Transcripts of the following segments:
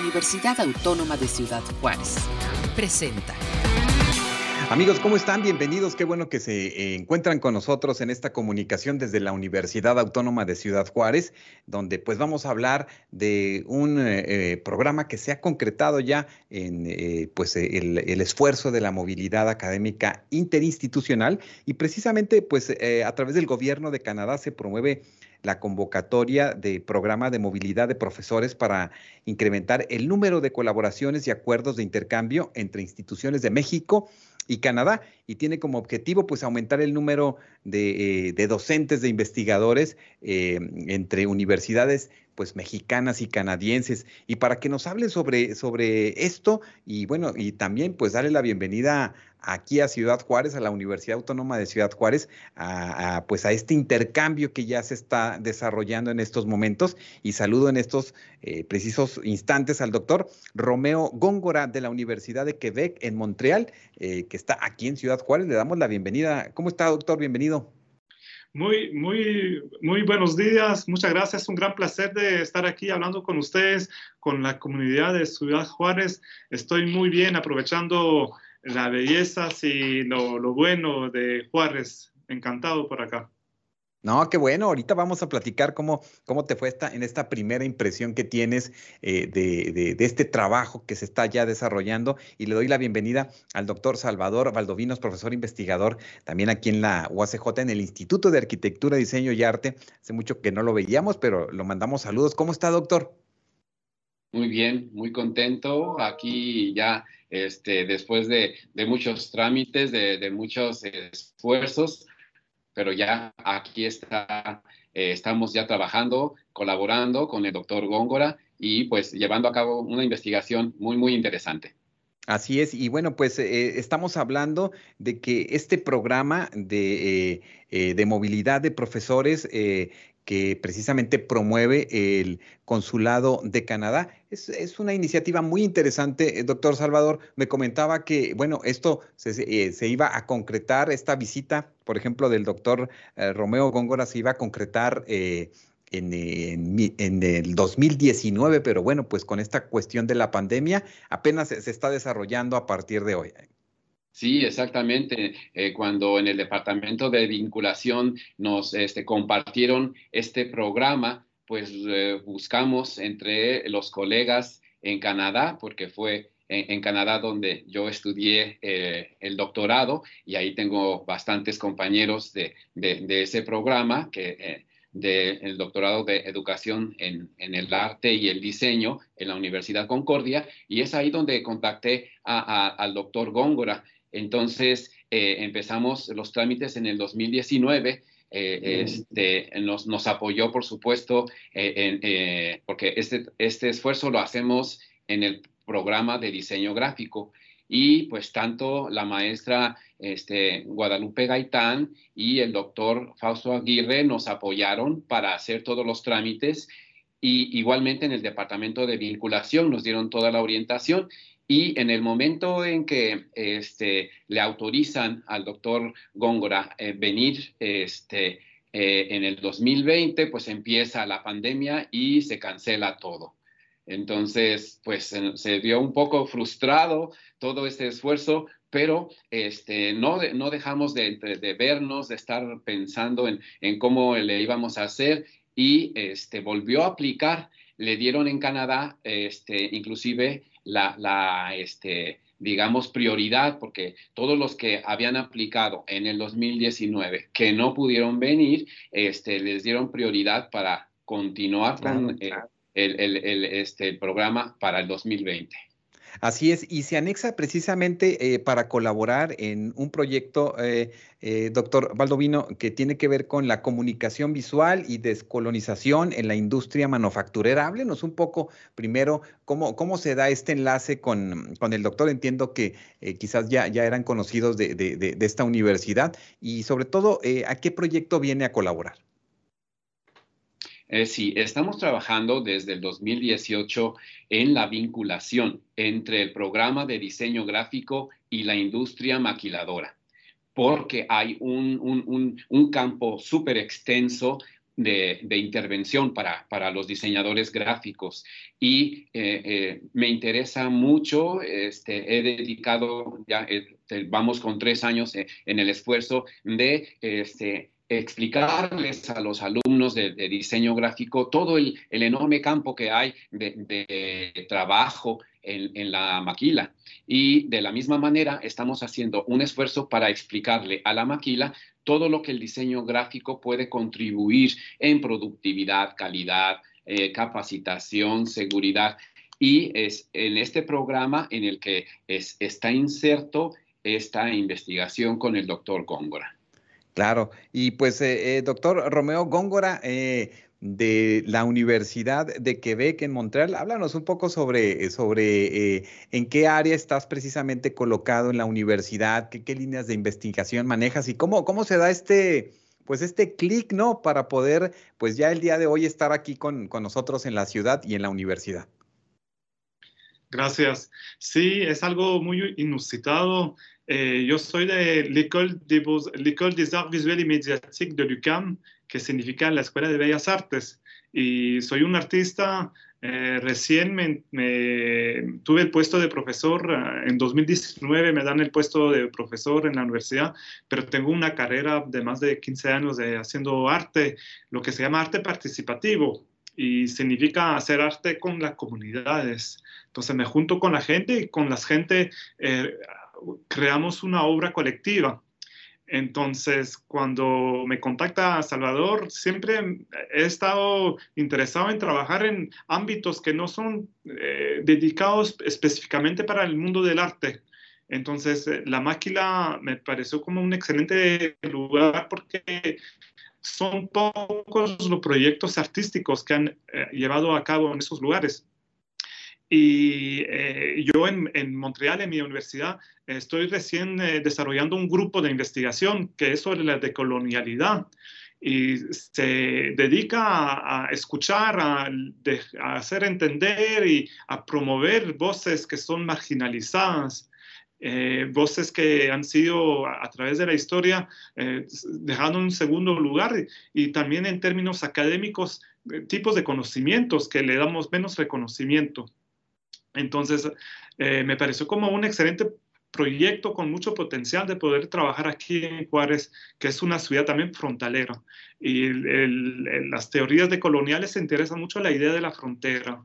Universidad Autónoma de Ciudad Juárez. Presenta. Amigos, ¿cómo están? Bienvenidos. Qué bueno que se eh, encuentran con nosotros en esta comunicación desde la Universidad Autónoma de Ciudad Juárez, donde pues vamos a hablar de un eh, eh, programa que se ha concretado ya en pues el, el, esfuerzo de la movilidad académica interinstitucional y precisamente pues a través del gobierno de Canadá se promueve la convocatoria de programa de movilidad de profesores para incrementar el número de colaboraciones y acuerdos de intercambio entre instituciones de México y Canadá y tiene como objetivo pues aumentar el número de, eh, docentes, de investigadores eh, entre universidades pues mexicanas y canadienses y para que nos hablen sobre, sobre esto y bueno y también pues darle la bienvenida aquí a Ciudad Juárez, a la Universidad Autónoma de Ciudad Juárez, a, pues a este intercambio que ya se está desarrollando en estos momentos. Y saludo en estos eh, precisos instantes al doctor Romeo Góngora de la Universidad de Quebec en Montreal, eh, que está aquí en Ciudad Juárez. Le damos la bienvenida. ¿Cómo está, doctor? Bienvenido. Muy, muy, muy buenos días. Muchas gracias. Es un gran placer de estar aquí hablando con ustedes, con la comunidad de Ciudad Juárez. Estoy muy bien aprovechando la belleza y lo, bueno de Juárez. Encantado por acá. No, qué bueno. Ahorita vamos a platicar cómo, cómo te fue esta, en esta primera impresión que tienes eh, de, este trabajo que se está ya desarrollando. Y le doy la bienvenida al doctor Salvador Valdovinos, profesor investigador, también aquí en la UACJ, en el Instituto de Arquitectura, Diseño y Arte. Hace mucho que no lo veíamos, pero lo mandamos saludos. ¿Cómo está, doctor? Muy bien, muy contento. Aquí ya este, después de, muchos trámites, de, muchos esfuerzos, pero ya aquí está, eh, estamos ya trabajando, colaborando con el doctor Góngora y pues llevando a cabo una investigación muy, muy interesante. Así es, y bueno, pues eh, estamos hablando de que este programa de, eh, de movilidad de profesores que precisamente promueve el Consulado de Canadá. Es, una iniciativa muy interesante, eh, doctor Salvador. Me comentaba que, bueno, esto se, eh, iba a concretar, esta visita, por ejemplo, del doctor eh, Romeo Góngora se iba a concretar en, en, el 2019, pero bueno, pues con esta cuestión de la pandemia apenas se está desarrollando a partir de hoy. Sí, exactamente. Eh, cuando en el departamento de vinculación nos este, compartieron este programa, pues eh, buscamos entre los colegas en Canadá, porque fue en, Canadá donde yo estudié eh, el doctorado y ahí tengo bastantes compañeros de, ese programa que del doctorado de educación en, el arte y el diseño en la Universidad Concordia y es ahí donde contacté al doctor Góngora entonces, eh, empezamos los trámites en el 2019. Eh, este, nos, apoyó, por supuesto, eh, porque este, este, esfuerzo lo hacemos en el programa de diseño gráfico. Y pues tanto la maestra este, Guadalupe Gaitán y el doctor Fausto Aguirre nos apoyaron para hacer todos los trámites y igualmente en el departamento de vinculación nos dieron toda la orientación y en el momento en que este, le autorizan al doctor Góngora eh, venir este, eh, en el 2020, pues empieza la pandemia y se cancela todo. Entonces, pues se vio un poco frustrado todo este esfuerzo, pero este, no, no dejamos de, vernos, de estar pensando en, en, cómo le íbamos a hacer y este, volvió a aplicar. Le dieron en Canadá, este, inclusive, la, este, digamos, prioridad, porque todos los que habían aplicado en el 2019 que no pudieron venir, este, les dieron prioridad para continuar con eh, el, el, este, programa para el 2020. Así es, y se anexa precisamente eh, para colaborar en un proyecto, eh, eh, doctor Valdovino, que tiene que ver con la comunicación visual y descolonización en la industria manufacturera. Háblenos un poco primero cómo, cómo se da este enlace con, con el doctor. Entiendo que quizás ya, ya eran conocidos de, de, de, esta universidad y sobre todo, ¿a qué proyecto viene a colaborar? Eh, sí, estamos trabajando desde el 2018 en la vinculación entre el programa de diseño gráfico y la industria maquiladora, porque hay un, campo súper extenso de, intervención para, para, los diseñadores gráficos. Y eh, eh, me interesa mucho, este, he dedicado, ya este, vamos con tres años en el esfuerzo de este, explicarles a los alumnos de, diseño gráfico todo el, enorme campo que hay de, trabajo en, la maquila. Y de la misma manera estamos haciendo un esfuerzo para explicarle a la maquila todo lo que el diseño gráfico puede contribuir en productividad, calidad, eh, capacitación, seguridad. Y es en este programa en el que es, está inserto esta investigación con el doctor Góngora. Claro, y pues, eh, eh, doctor Romeo Góngora, de la Universidad de Quebec en Montreal. Háblanos un poco sobre, sobre eh, en qué área estás precisamente colocado en la universidad, qué, líneas de investigación manejas y cómo, cómo se da este, pues este clic, ¿no? Para poder, pues ya el día de hoy estar aquí con, nosotros en la ciudad y en la universidad. Gracias. Sí, es algo muy inusitado. Eh, yo soy de l'École des Arts Visuels et Médiatiques de l'UQAM que significa la Escuela de Bellas Artes. Y soy un artista, eh, recién me, tuve el puesto de profesor, eh, en 2019 me dan el puesto de profesor en la universidad, pero tengo una carrera de más de 15 años de haciendo arte, lo que se llama arte participativo, y significa hacer arte con las comunidades. Entonces me junto con la gente y con la gente eh, creamos una obra colectiva. Entonces, cuando me contacta Salvador, siempre he estado interesado en trabajar en ámbitos que no son eh, dedicados específicamente para el mundo del arte. Entonces, eh, la máquina me pareció como un excelente lugar porque son pocos los proyectos artísticos que han eh, llevado a cabo en esos lugares. Y yo en, en Montreal, en mi universidad, estoy recién eh, desarrollando un grupo de investigación que es sobre la decolonialidad y se dedica a, escuchar, a, hacer entender y a promover voces que son marginalizadas, eh, voces que han sido a, través de la historia eh, dejando un segundo lugar y, también en términos académicos, tipos de conocimientos que le damos menos reconocimiento. Entonces, me pareció como un excelente proyecto con mucho potencial de poder trabajar aquí en Juárez, que es una ciudad también frontalera. Y las teorías de coloniales se interesan mucho la idea de la frontera.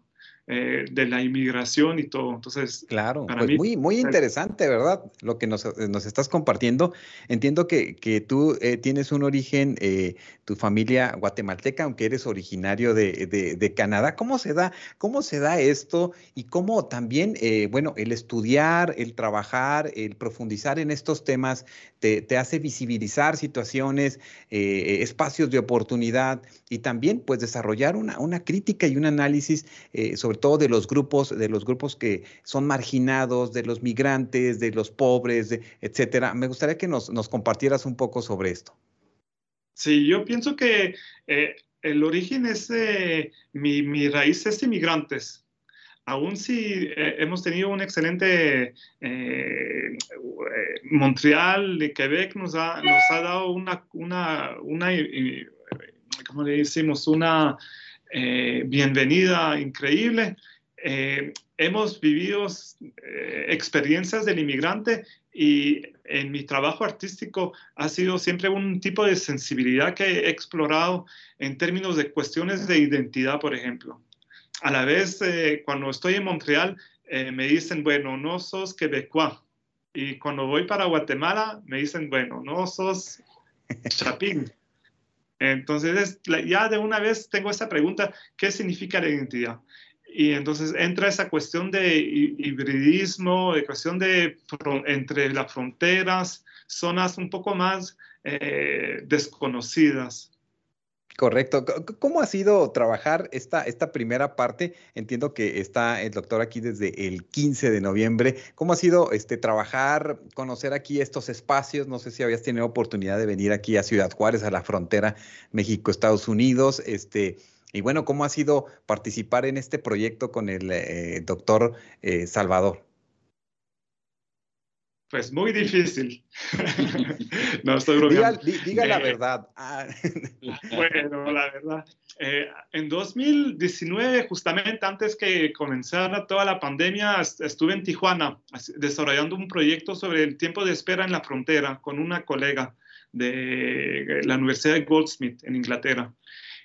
Eh, de la inmigración y todo. Entonces, claro, pues muy, muy interesante, ¿verdad? Lo que nos, nos estás compartiendo. Entiendo que, que tú eh, tienes un origen, eh, tu familia guatemalteca, aunque eres originario de, de, Canadá. ¿Cómo se da, cómo se da esto y cómo también, bueno, el estudiar, el trabajar, el profundizar en estos temas te, te hace visibilizar situaciones, espacios de oportunidad y también, pues, desarrollar una, una crítica y un análisis sobre todo de los grupos, de los grupos que son marginados, de los migrantes, de los pobres, etcétera. Me gustaría que nos, compartieras un poco sobre esto. Sí, yo pienso que eh, el origen es, mi, raíz es inmigrantes. Aún si eh, hemos tenido un excelente eh, Montreal y Quebec nos ha, nos ha dado una, una, una ¿cómo le decimos? Una eh, bienvenida increíble. Eh, hemos vivido eh, experiencias del inmigrante y en mi trabajo artístico ha sido siempre un tipo de sensibilidad que he explorado en términos de cuestiones de identidad, por ejemplo. A la vez, cuando estoy en Montreal, me dicen, bueno, no sos quebecois. Y cuando voy para Guatemala, me dicen, bueno, no sos chapín. Entonces, ya de una vez tengo esa pregunta, ¿qué significa la identidad? Y entonces entra esa cuestión de hibridismo, de cuestión de entre las fronteras, zonas un poco más eh, desconocidas. Correcto. ¿Cómo ha sido trabajar esta, esta primera parte? Entiendo que está el doctor aquí desde el 15 de noviembre. ¿Cómo ha sido este, trabajar, conocer aquí estos espacios? No sé si habías tenido oportunidad de venir aquí a Ciudad Juárez, a la frontera México-Estados Unidos. Este, y bueno, ¿cómo ha sido participar en este proyecto con el eh, doctor eh, Salvador? Pues muy difícil. no estoy bromeando. Diga, la eh, verdad. Ah. bueno, la verdad. Eh, en 2019, justamente antes que comenzara toda la pandemia, estuve en Tijuana desarrollando un proyecto sobre el tiempo de espera en la frontera con una colega de la Universidad de Goldsmith en Inglaterra.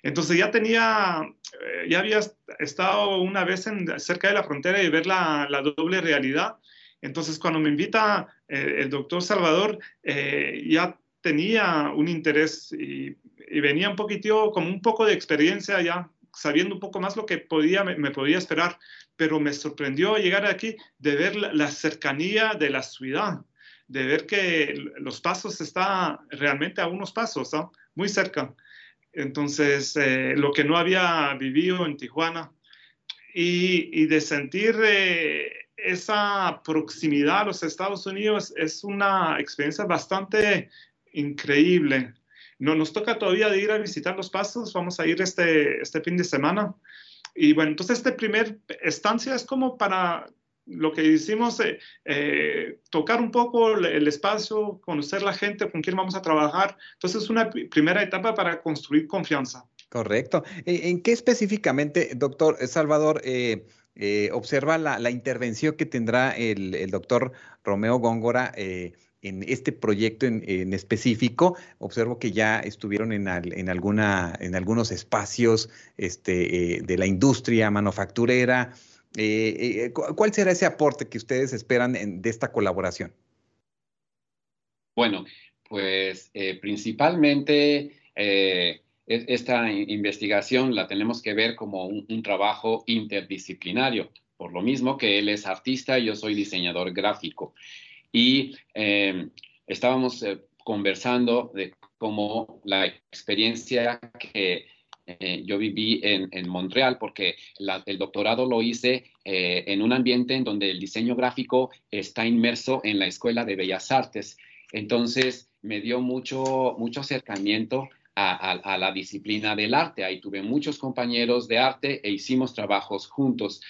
Entonces ya tenía, eh, ya había estado una vez en, cerca de la frontera y ver la, la doble realidad entonces, cuando me invita eh, el doctor Salvador, eh, ya tenía un interés y, venía un poquitito, como un poco de experiencia ya, sabiendo un poco más lo que podía, me, podía esperar, pero me sorprendió llegar aquí de ver la, cercanía de la ciudad, de ver que los pasos están realmente a unos pasos, muy cerca. Entonces, eh, lo que no había vivido en Tijuana. Y, de sentir esa proximidad a los Estados Unidos es una experiencia bastante increíble. No nos toca todavía ir a visitar los pasos, vamos a ir este, este fin de semana. Y bueno, entonces esta primera estancia es como para lo que hicimos, eh, eh, tocar un poco el espacio, conocer la gente con quien vamos a trabajar. Entonces es una primera etapa para construir confianza. Correcto. ¿En qué específicamente, doctor Salvador? Eh, eh, observa la, intervención que tendrá el, doctor Romeo Góngora eh, en este proyecto en, específico. Observo que ya estuvieron en, alguna, en algunos espacios este, eh, de la industria manufacturera. ¿Cuál será ese aporte que ustedes esperan de esta colaboración? Bueno, pues principalmente esta investigación la tenemos que ver como un, trabajo interdisciplinario, por lo mismo que él es artista y yo soy diseñador gráfico. Y em, estábamos eh, conversando de cómo la experiencia que eh, yo viví en, Montreal, porque el doctorado lo hice eh, en un ambiente en donde el diseño gráfico está inmerso en la Escuela de Bellas Artes. Entonces, me dio mucho, mucho acercamiento a, la disciplina del arte. Ahí tuve muchos compañeros de arte e hicimos trabajos juntos.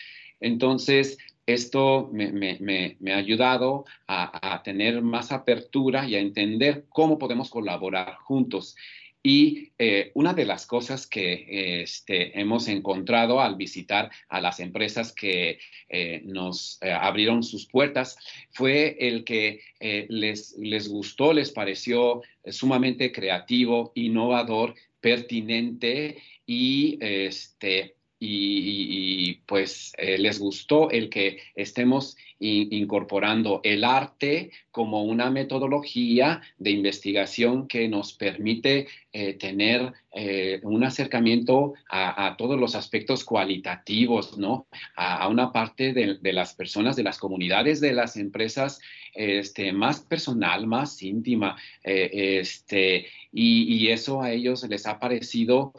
Entonces, esto me, ha ayudado a, tener más apertura y a entender cómo podemos colaborar juntos. Y eh, una de las cosas que este, hemos encontrado al visitar a las empresas que eh, nos eh, abrieron sus puertas fue el que les, les gustó, les pareció sumamente creativo, innovador, pertinente y este, y, pues eh, les gustó el que estemos incorporando el arte como una metodología de investigación que nos permite eh, tener eh, un acercamiento a, todos los aspectos cualitativos, ¿no? A, una parte de, las personas, de las comunidades, de las empresas, este, más personal, más íntima, este, y, y, eso a ellos les ha parecido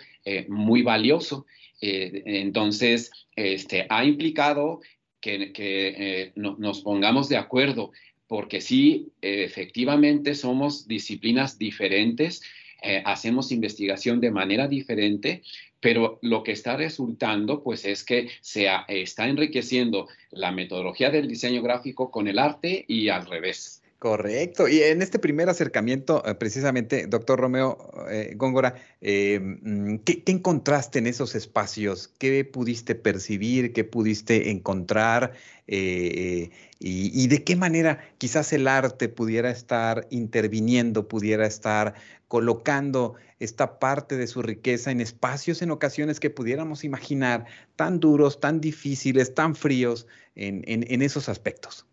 muy valioso. Eh, entonces, este, ha implicado que, eh, nos pongamos de acuerdo, porque sí, efectivamente somos disciplinas diferentes, eh, hacemos investigación de manera diferente, pero lo que está resultando, pues, es que se está enriqueciendo la metodología del diseño gráfico con el arte y al revés. Correcto. Y en este primer acercamiento, eh, precisamente, doctor Romeo eh, Góngora, eh, mm, ¿qué, encontraste en esos espacios? ¿Qué pudiste percibir? ¿Qué pudiste encontrar? y, de qué manera quizás el arte pudiera estar interviniendo, pudiera estar colocando esta parte de su riqueza en espacios en ocasiones que pudiéramos imaginar tan duros, tan difíciles, tan fríos en esos aspectos?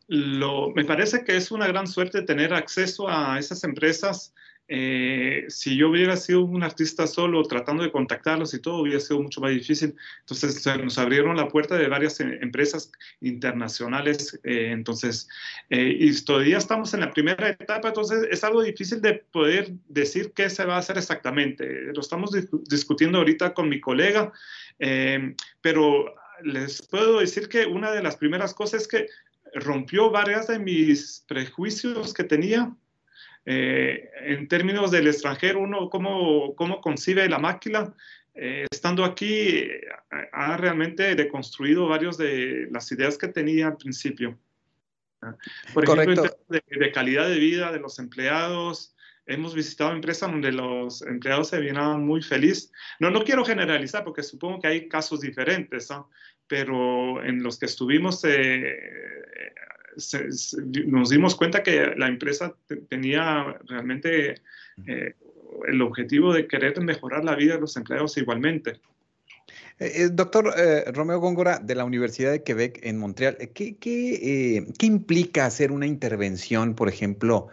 Me parece que es una gran suerte tener acceso a esas empresas. Eh, si yo hubiera sido un artista solo tratando de contactarlos y todo, hubiera sido mucho más difícil. Entonces nos abrieron la puerta de varias eh, empresas internacionales. Eh, entonces, y todavía estamos en la primera etapa, entonces es algo difícil de poder decir qué se va a hacer exactamente. Lo estamos discutiendo ahorita con mi colega, pero les puedo decir que una de las primeras cosas es que rompió varias de mis prejuicios que tenía eh, en términos del extranjero, uno cómo, cómo concibe la máquina. Eh, estando aquí, ha realmente deconstruido varias de las ideas que tenía al principio. Por ejemplo, de, de, calidad de vida de los empleados, hemos visitado empresas donde los empleados se vienen muy felices. No, no quiero generalizar porque supongo que hay casos diferentes, ¿no? pero en los que estuvimos eh, nos dimos cuenta que la empresa tenía realmente eh, el objetivo de querer mejorar la vida de los empleados igualmente. Eh, doctor Romeo Góngora, de la Universidad de Quebec en Montreal, ¿qué, qué, qué implica hacer una intervención, por ejemplo,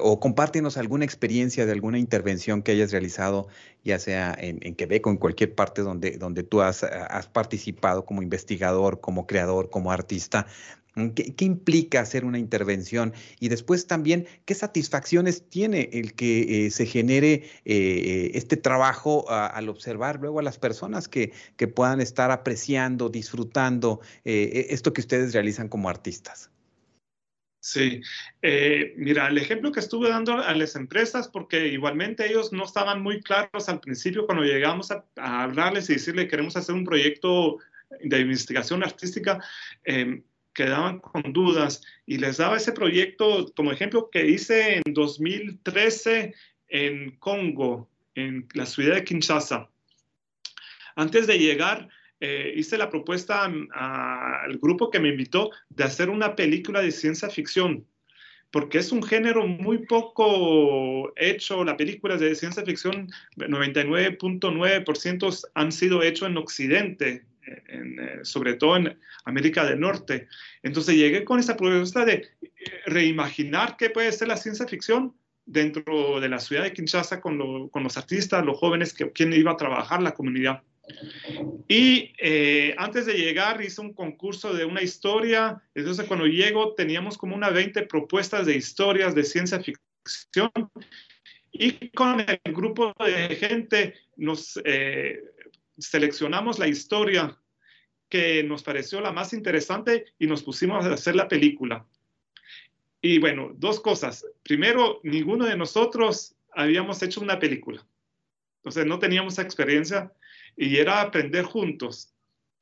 o compártenos alguna experiencia de alguna intervención que hayas realizado, ya sea en, Quebec o en cualquier parte donde, donde tú has, participado como investigador, como creador, como artista, ¿Qué, implica hacer una intervención? Y después también, ¿qué satisfacciones tiene el que eh, se genere eh, eh, este trabajo al observar luego a las personas que, que puedan estar apreciando, disfrutando e, esto que ustedes realizan como artistas? Sí, mira, el ejemplo que estuve dando a las empresas, porque igualmente ellos no estaban muy claros al principio cuando llegamos a, hablarles y decirle queremos hacer un proyecto de investigación artística, eh, quedaban con dudas y les daba ese proyecto como ejemplo que hice en 2013 en Congo, en la ciudad de Kinshasa. Antes de llegar, eh, hice la propuesta al grupo que me invitó de hacer una película de ciencia ficción, porque es un género muy poco hecho. Las películas de ciencia ficción, 99.9% han sido hechos en Occidente, eh, sobre todo en América del Norte. Entonces llegué con esa propuesta de eh, reimaginar qué puede ser la ciencia ficción dentro de la ciudad de Kinshasa con, los artistas, los jóvenes, que, quien iba a trabajar la comunidad. Y eh, antes de llegar hice un concurso de una historia, entonces cuando llego teníamos como unas 20 propuestas de historias de ciencia ficción y con el grupo de gente nos seleccionamos la historia que nos pareció la más interesante y nos pusimos a hacer la película. Y bueno, dos cosas. Primero, ninguno de nosotros habíamos hecho una película. Entonces no teníamos experiencia y era aprender juntos.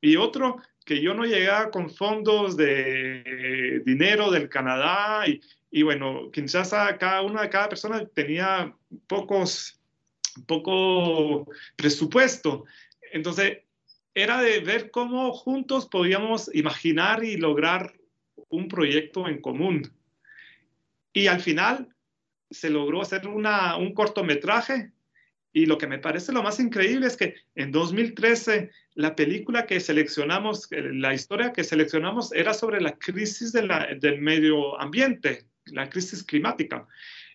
Y otro, que yo no llegaba con fondos de dinero del Canadá y, y bueno, Kinshasa, cada una de cada persona tenía pocos, poco presupuesto. Entonces, era de ver cómo juntos podíamos imaginar y lograr un proyecto en común. Y al final se logró hacer un cortometraje y lo que me parece lo más increíble es que en 2013 la película que seleccionamos, la historia que seleccionamos era sobre la crisis del medio ambiente, la crisis climática.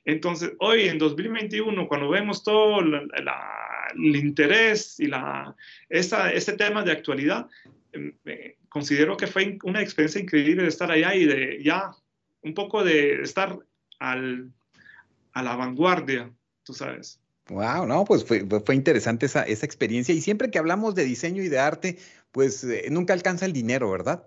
Entonces, hoy en 2021, cuando vemos todo el interés y la, esa, ese tema de actualidad, em, considero que fue una experiencia increíble estar allá y de ya un poco de estar a la vanguardia, tú sabes. Wow, no, pues fue, interesante esa, esa, experiencia. Y siempre que hablamos de diseño y de arte, pues eh, nunca alcanza el dinero, ¿verdad?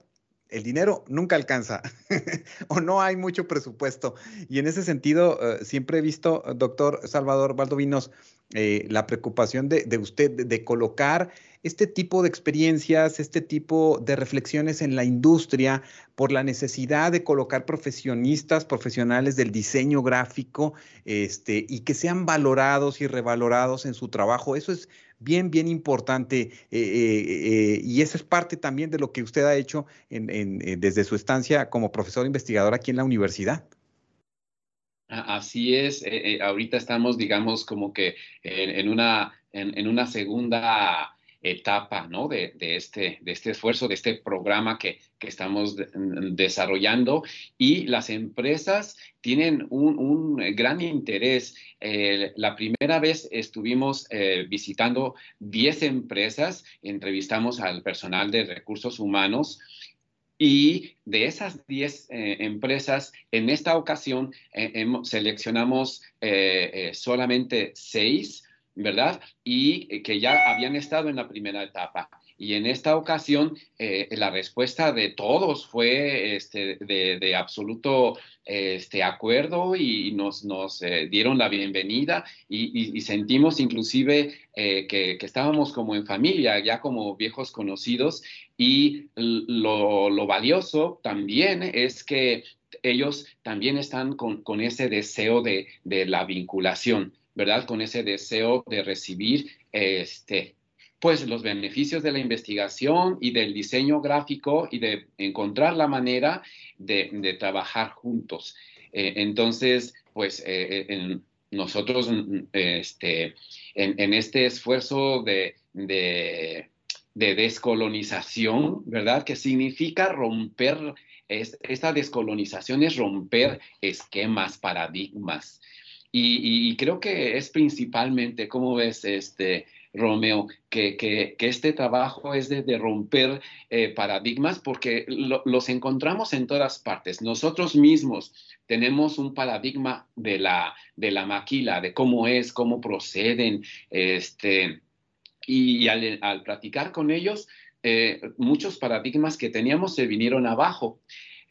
El dinero nunca alcanza o no hay mucho presupuesto. Y en ese sentido, eh, siempre he visto, doctor Salvador Valdovinos, eh, la preocupación de, usted de, colocar este tipo de experiencias, este tipo de reflexiones en la industria por la necesidad de colocar profesionistas, profesionales del diseño gráfico, este, y que sean valorados y revalorados en su trabajo. Eso es bien, bien importante eh, eh, y eso es parte también de lo que usted ha hecho desde su estancia como profesor investigador aquí en la universidad. Así es, eh, ahorita estamos, digamos, como que en, una, en, una segunda etapa ¿no? de, este, de este esfuerzo, de este programa que, estamos desarrollando y las empresas tienen un, gran interés. Eh, la primera vez estuvimos eh, visitando 10 empresas, entrevistamos al personal de recursos humanos. Y de esas 10 eh, empresas, en esta ocasión seleccionamos solamente 6 ¿verdad? Y eh, que ya habían estado en la primera etapa. Y en esta ocasión, eh, la respuesta de todos fue este, de, absoluto este, acuerdo y nos, nos eh, dieron la bienvenida y, sentimos inclusive que, estábamos como en familia, ya como viejos conocidos. Y lo, lo valioso también es que ellos también están con, ese deseo de, la vinculación, ¿verdad? Con ese deseo de recibir este, pues los beneficios de la investigación y del diseño gráfico y de encontrar la manera de, trabajar juntos. Eh, entonces, pues en, nosotros este, en, este esfuerzo de, de, descolonización, ¿verdad? Que significa romper, esta descolonización es romper esquemas, paradigmas. Y, creo que es principalmente, ¿cómo ves, este, Romeo, que, este trabajo es de, romper eh, paradigmas porque los encontramos en todas partes. Nosotros mismos tenemos un paradigma de la, maquila, de cómo es, cómo proceden, este, y al, al platicar con ellos, eh, muchos paradigmas que teníamos se vinieron abajo.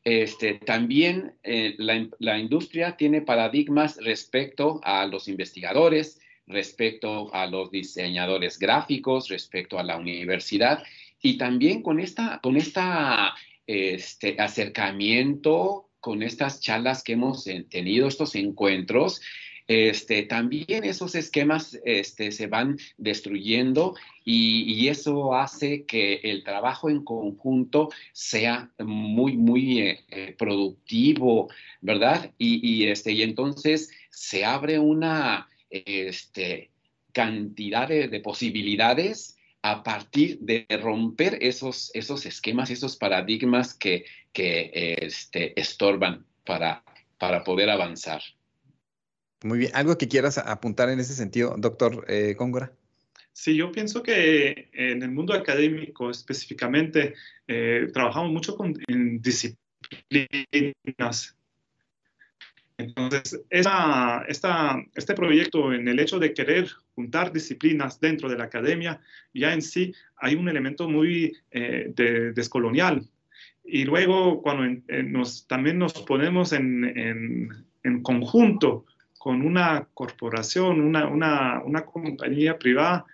Este, también eh, la, la, industria tiene paradigmas respecto a los investigadores, respecto a los diseñadores gráficos, respecto a la universidad y también con esta, con esta este, acercamiento, con estas charlas que hemos tenido, estos encuentros, este, también esos esquemas este, se van destruyendo y, eso hace que el trabajo en conjunto sea muy, muy eh, eh, productivo, ¿verdad? Y, este, y entonces se abre una este, cantidad de, posibilidades a partir de romper esos, esos esquemas, esos paradigmas que, que este, estorban para, para poder avanzar. Muy bien. ¿Algo que quieras apuntar en ese sentido, doctor eh, Góngora? Sí, yo pienso que en el mundo académico específicamente eh, trabajamos mucho con, en disciplinas. Entonces, esta, este proyecto, en el hecho de querer juntar disciplinas dentro de la academia, ya en sí hay un elemento muy eh, descolonial. Y luego, cuando nos, también nos ponemos en, en, en conjunto con una corporación, una, una, una compañía privada,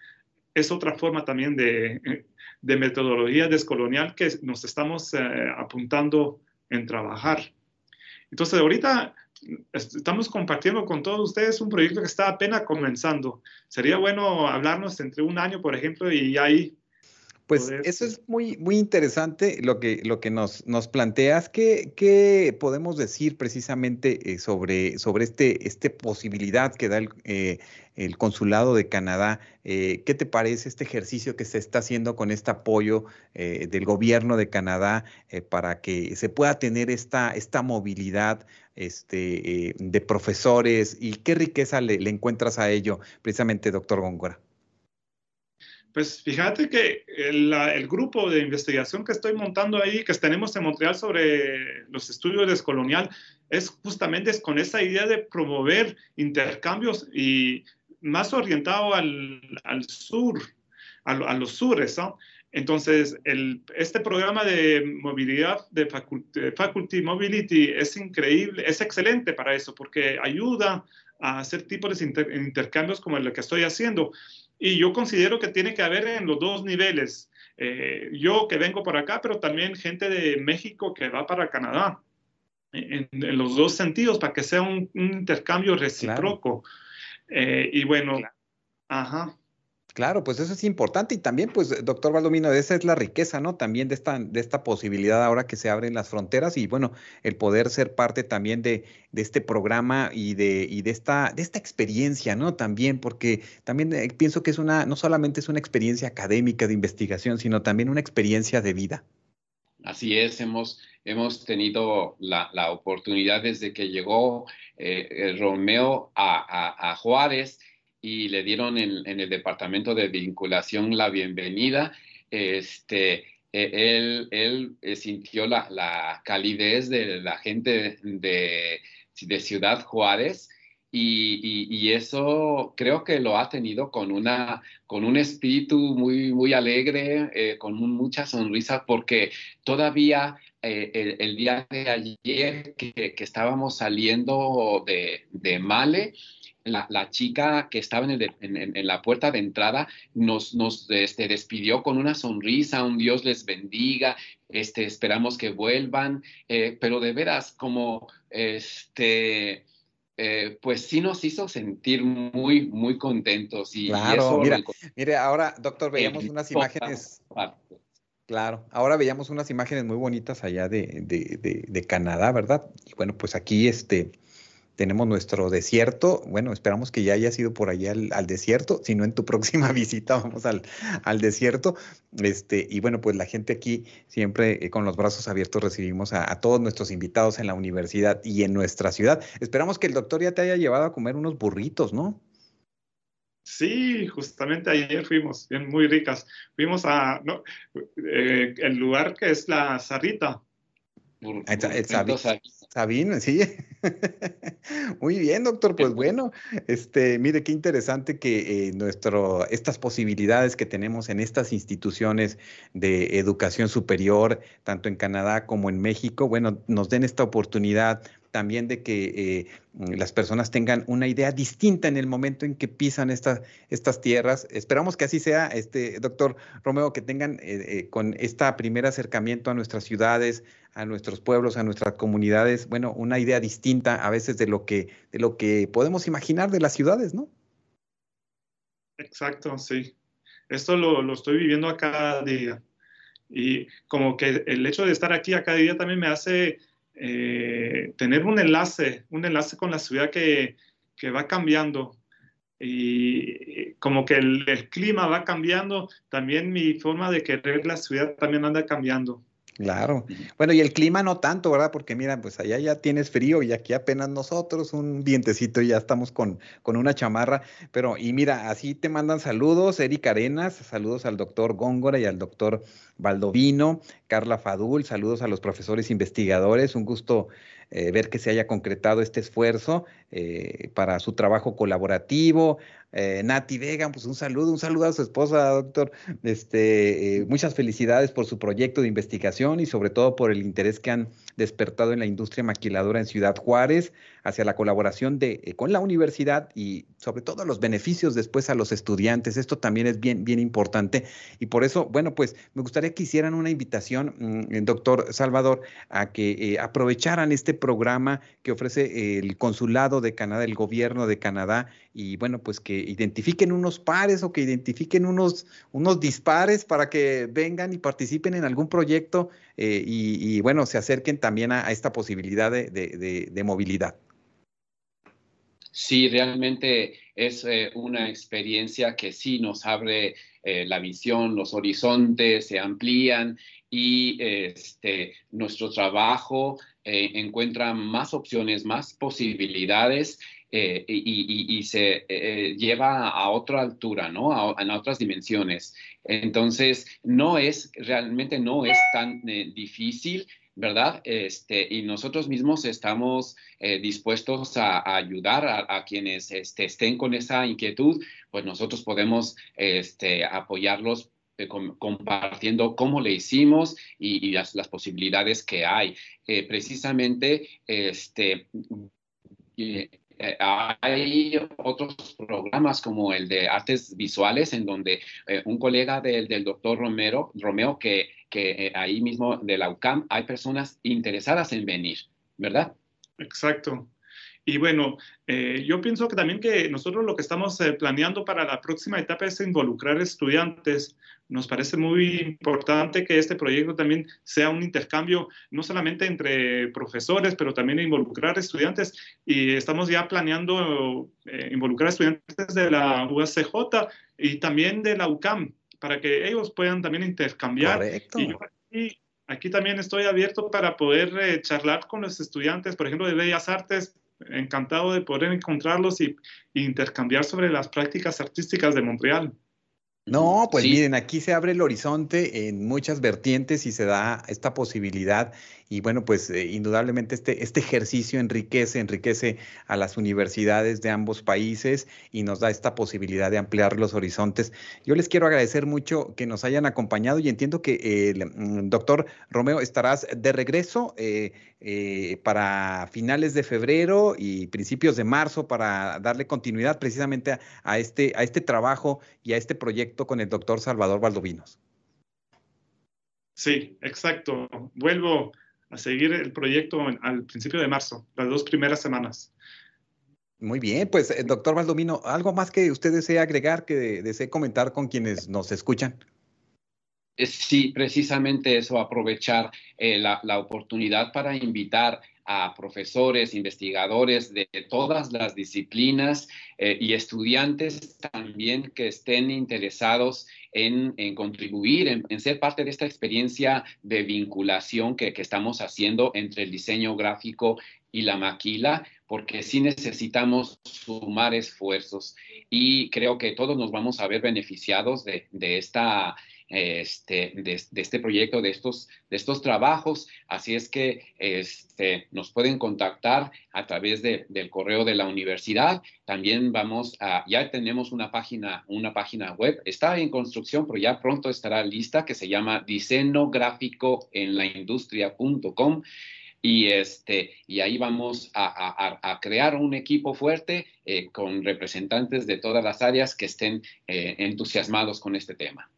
es otra forma también de, de metodología descolonial que nos estamos eh, apuntando en trabajar. Entonces, ahorita estamos compartiendo con todos ustedes un proyecto que está apenas comenzando. Sería bueno hablarnos entre un año, por ejemplo, y ahí pues eso es muy, muy interesante lo que, lo que nos, nos planteas. ¿Qué, ¿Qué, podemos decir precisamente eh, sobre, sobre este, este posibilidad que da el, eh, el Consulado de Canadá? Eh, ¿Qué te parece este ejercicio que se está haciendo con este apoyo del gobierno de Canadá para que se pueda tener esta, esta movilidad este, de profesores? ¿Y qué riqueza le, le encuentras a ello precisamente, doctor Góngora? Pues fíjate que el, el, grupo de investigación que estoy montando ahí, que tenemos en Montreal sobre los estudios descolonial, es justamente con esa idea de promover intercambios y más orientado al, al sur, a, a, los sures, ¿no? Entonces, el, este programa de movilidad de faculty, Mobility es increíble, es excelente para eso, porque ayuda a hacer tipos de intercambios como el que estoy haciendo. Y yo considero que tiene que haber en los dos niveles. Eh, yo que vengo por acá, pero también gente de México que va para Canadá. En, los dos sentidos, para que sea un, intercambio recíproco. Eh, y bueno, ajá. Claro, pues eso es importante y también, pues, doctor Valdomino, esa es la riqueza, ¿no? También de esta, de esta posibilidad ahora que se abren las fronteras y, bueno, el poder ser parte también de, de este programa y de, y de, esta, de esta experiencia, ¿no? También, porque también eh, pienso que es una, no solamente es una experiencia académica de investigación, sino también una experiencia de vida. Así es, hemos, hemos tenido la, la oportunidad desde que llegó eh, Romeo a, a, a Juárez y le dieron en, el departamento de vinculación la bienvenida. Este, e, él, él eh, sintió la, la, calidez de la gente de, de Ciudad Juárez y, eso creo que lo ha tenido con, una, con un espíritu muy, muy alegre, eh, con mucha sonrisa, porque todavía eh, el, día de ayer que, estábamos saliendo de, de Male, la, chica que estaba en, la puerta de entrada nos, nos este, despidió con una sonrisa, un Dios les bendiga, este, esperamos que vuelvan, eh, pero de veras como este eh, pues sí nos hizo sentir muy, muy contentos. Y, claro, mira, mire, ahora, doctor, veíamos unas imágenes. Claro, ahora veíamos unas imágenes muy bonitas allá de, de, de, Canadá, ¿verdad? Y bueno, pues aquí este, tenemos nuestro desierto. Bueno, esperamos que ya hayas ido por allá al, desierto. Si no, en tu próxima visita vamos al, al, desierto. Este, y bueno, pues la gente aquí siempre eh, con los brazos abiertos recibimos a, todos nuestros invitados en la universidad y en nuestra ciudad. Esperamos que el doctor ya te haya llevado a comer unos burritos, ¿no? Sí, justamente ayer fuimos, bien, muy ricas. Fuimos a eh, el lugar que es la Zarrita. Sabine, sí. Muy bien, doctor. Pues bueno, este, mire qué interesante que eh, nuestro, estas posibilidades que tenemos en estas instituciones de educación superior, tanto en Canadá como en México, bueno, nos den esta oportunidad también de que eh, las personas tengan una idea distinta en el momento en que pisan estas, estas tierras. Esperamos que así sea, este doctor Romeo, que tengan eh, eh, con este primer acercamiento a nuestras ciudades, a nuestros pueblos, a nuestras comunidades, bueno, una idea distinta a veces de lo que, de lo que podemos imaginar de las ciudades, ¿no? Exacto, sí. Esto lo, lo estoy viviendo a cada día. Y como que el hecho de estar aquí a cada día también me hace eh, tener un enlace, un enlace con la ciudad que, que va cambiando. Y como que el, el, clima va cambiando, también mi forma de querer la ciudad también anda cambiando. Claro. Bueno, y el clima no tanto, ¿verdad? Porque mira, pues allá ya tienes frío y aquí apenas nosotros un vientecito y ya estamos con, con una chamarra. Pero, y mira, así te mandan saludos, Erika Arenas, saludos al doctor Góngora y al doctor Valdovino, Carla Fadul, saludos a los profesores investigadores, un gusto eh, ver que se haya concretado este esfuerzo eh, para su trabajo colaborativo. Eh, Nati Vega, pues un saludo, un saludo a su esposa, doctor. Este, muchas felicidades por su proyecto de investigación y sobre todo por el interés que han despertado en la industria maquiladora en Ciudad Juárez hacia la colaboración de, con la universidad y sobre todo los beneficios después a los estudiantes. Esto también es bien, bien importante. Y por eso, bueno, pues me gustaría que hicieran una invitación, mm, doctor Salvador, a que aprovecharan este programa que ofrece el Consulado de Canadá, el Gobierno de Canadá, y bueno, pues que identifiquen unos pares o que identifiquen unos, unos dispares para que vengan y participen en algún proyecto eh, y, bueno, se acerquen también a, esta posibilidad de, movilidad. Sí, realmente es eh, una experiencia que sí nos abre eh, la visión, los horizontes se amplían y este, nuestro trabajo encuentra más opciones, más posibilidades eh, y, se eh, lleva a otra altura, ¿no? A, otras dimensiones. Entonces, no es, realmente no es tan difícil. ¿verdad? Este, y nosotros mismos estamos dispuestos a, ayudar a, quienes este, estén con esa inquietud, pues nosotros podemos este, apoyarlos eh, compartiendo cómo le hicimos y, las, posibilidades que hay. Eh, precisamente, este, eh, hay otros programas como el de artes visuales, en donde un colega del, del doctor Romero, Romeo, que, que ahí mismo de la UCAM, hay personas interesadas en venir, ¿verdad? Exacto. Y bueno, eh, yo pienso que también que nosotros lo que estamos eh, planeando para la próxima etapa es involucrar estudiantes. Nos parece muy importante que este proyecto también sea un intercambio, no solamente entre profesores, pero también involucrar estudiantes. Y estamos ya planeando eh, involucrar estudiantes de la UACJ y también de la UCAM, para que ellos puedan también intercambiar. Correcto. Y yo aquí, aquí también estoy abierto para poder charlar con los estudiantes, por ejemplo, de Bellas Artes, encantado de poder encontrarlos y, intercambiar sobre las prácticas artísticas de Montreal. No, pues miren, aquí se abre el horizonte en muchas vertientes y se da esta posibilidad y bueno, pues eh, indudablemente este, este ejercicio enriquece, enriquece a las universidades de ambos países y nos da esta posibilidad de ampliar los horizontes. Yo les quiero agradecer mucho que nos hayan acompañado y entiendo que el mm, doctor Romeo estarás de regreso eh, eh, para finales de febrero y principios de marzo para darle continuidad precisamente a, este, a este trabajo y a este proyecto con el doctor Salvador Valdovinos. Sí, exacto. Vuelvo a seguir el proyecto al principio de marzo, las dos primeras semanas. Muy bien, pues eh, doctor Valdomino, ¿algo más que usted desee agregar, que desee comentar con quienes nos escuchan? Eh, sí, precisamente eso, aprovechar eh, la, la, oportunidad para invitar a profesores, investigadores de todas las disciplinas eh, y estudiantes también que estén interesados en, contribuir, en, ser parte de esta experiencia de vinculación que, que estamos haciendo entre el diseño gráfico y la maquila, porque sí necesitamos sumar esfuerzos. Y creo que todos nos vamos a ver beneficiados de, de esta este, de, este proyecto, de estos, de estos trabajos. Así es que este, nos pueden contactar a través de, del correo de la universidad. También vamos a, ya tenemos una página, una página web, está en construcción, pero ya pronto estará lista, que se llama diseño gráfico en la industria.com y este y ahí vamos a, crear un equipo fuerte eh, con representantes de todas las áreas que estén eh, entusiasmados con este tema.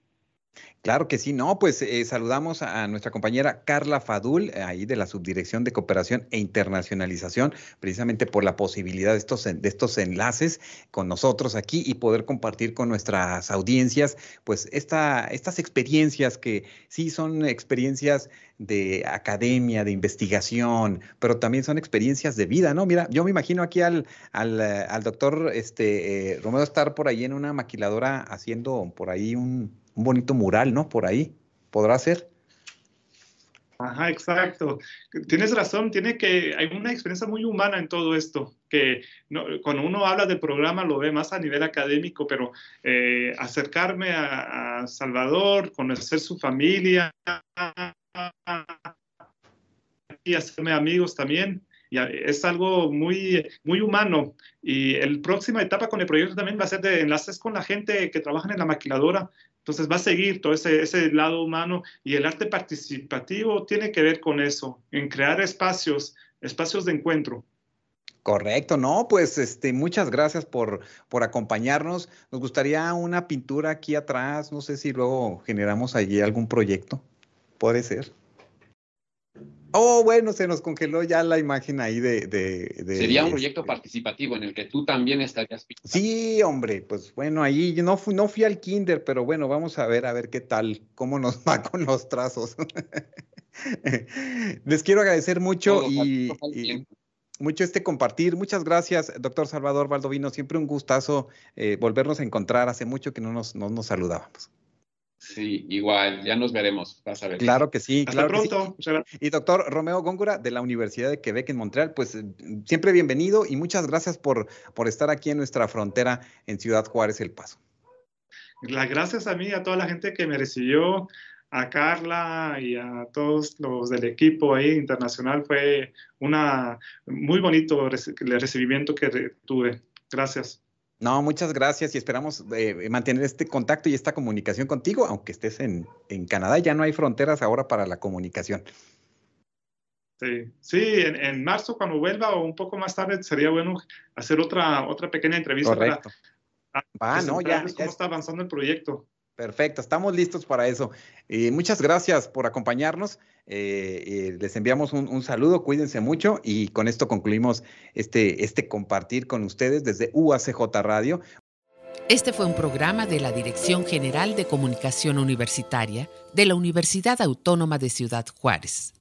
Claro que sí, no, pues eh, saludamos a nuestra compañera Carla Fadul, eh, ahí de la Subdirección de Cooperación e Internacionalización, precisamente por la posibilidad de estos, de estos enlaces con nosotros aquí y poder compartir con nuestras audiencias, pues esta, estas experiencias que sí son experiencias de academia, de investigación, pero también son experiencias de vida, ¿no? Mira, yo me imagino aquí al, al, al doctor este, eh, Romeo estar por ahí en una maquiladora haciendo por ahí un un bonito mural, ¿no? Por ahí, ¿podrá ser? Ajá, exacto. Tienes razón, tiene que, hay una experiencia muy humana en todo esto, que cuando uno habla del programa lo ve más a nivel académico, pero eh, acercarme a, Salvador, conocer su familia y hacerme amigos también, y es algo muy, muy humano. Y la próxima etapa con el proyecto también va a ser de enlaces con la gente que trabaja en la maquiladora, entonces va a seguir todo ese, ese, lado humano y el arte participativo tiene que ver con eso, en crear espacios, espacios de encuentro. Correcto, no, pues este, muchas gracias por, por acompañarnos. Nos gustaría una pintura aquí atrás, no sé si luego generamos allí algún proyecto. Puede ser. Oh, bueno, se nos congeló ya la imagen ahí de... Sería un proyecto este participativo en el que tú también estarías. Sí, hombre, pues bueno, ahí no fui, no fui al kinder, pero bueno, vamos a ver, a ver qué tal, cómo nos va con los trazos. Les quiero agradecer mucho y, mucho este compartir. Muchas gracias, doctor Salvador Valdovino. Siempre un gustazo eh, volvernos a encontrar. Hace mucho que no nos, no nos saludábamos. Sí, igual, ya nos veremos, vas a ver. Claro que sí, Hasta claro pronto. Y doctor Romeo Góngora de la Universidad de Quebec en Montreal, pues siempre bienvenido y muchas gracias por, por estar aquí en nuestra frontera en Ciudad Juárez, El Paso. Las gracias a mí, a toda la gente que me recibió, a Carla y a todos los del equipo ahí internacional, fue una muy bonito el recibimiento que tuve. Gracias. No, muchas gracias y esperamos eh, mantener este contacto y esta comunicación contigo, aunque estés en, en, Canadá, ya no hay fronteras ahora para la comunicación. Sí, sí en, en, marzo cuando vuelva o un poco más tarde sería bueno hacer otra, otra pequeña entrevista Correcto. para no, ya, cómo está avanzando el proyecto. Perfecto, estamos listos para eso. Eh, muchas gracias por acompañarnos. Eh, eh, les enviamos un, saludo, cuídense mucho y con esto concluimos este, este compartir con ustedes desde UACJ Radio. Este fue un programa de la Dirección General de Comunicación Universitaria de la Universidad Autónoma de Ciudad Juárez.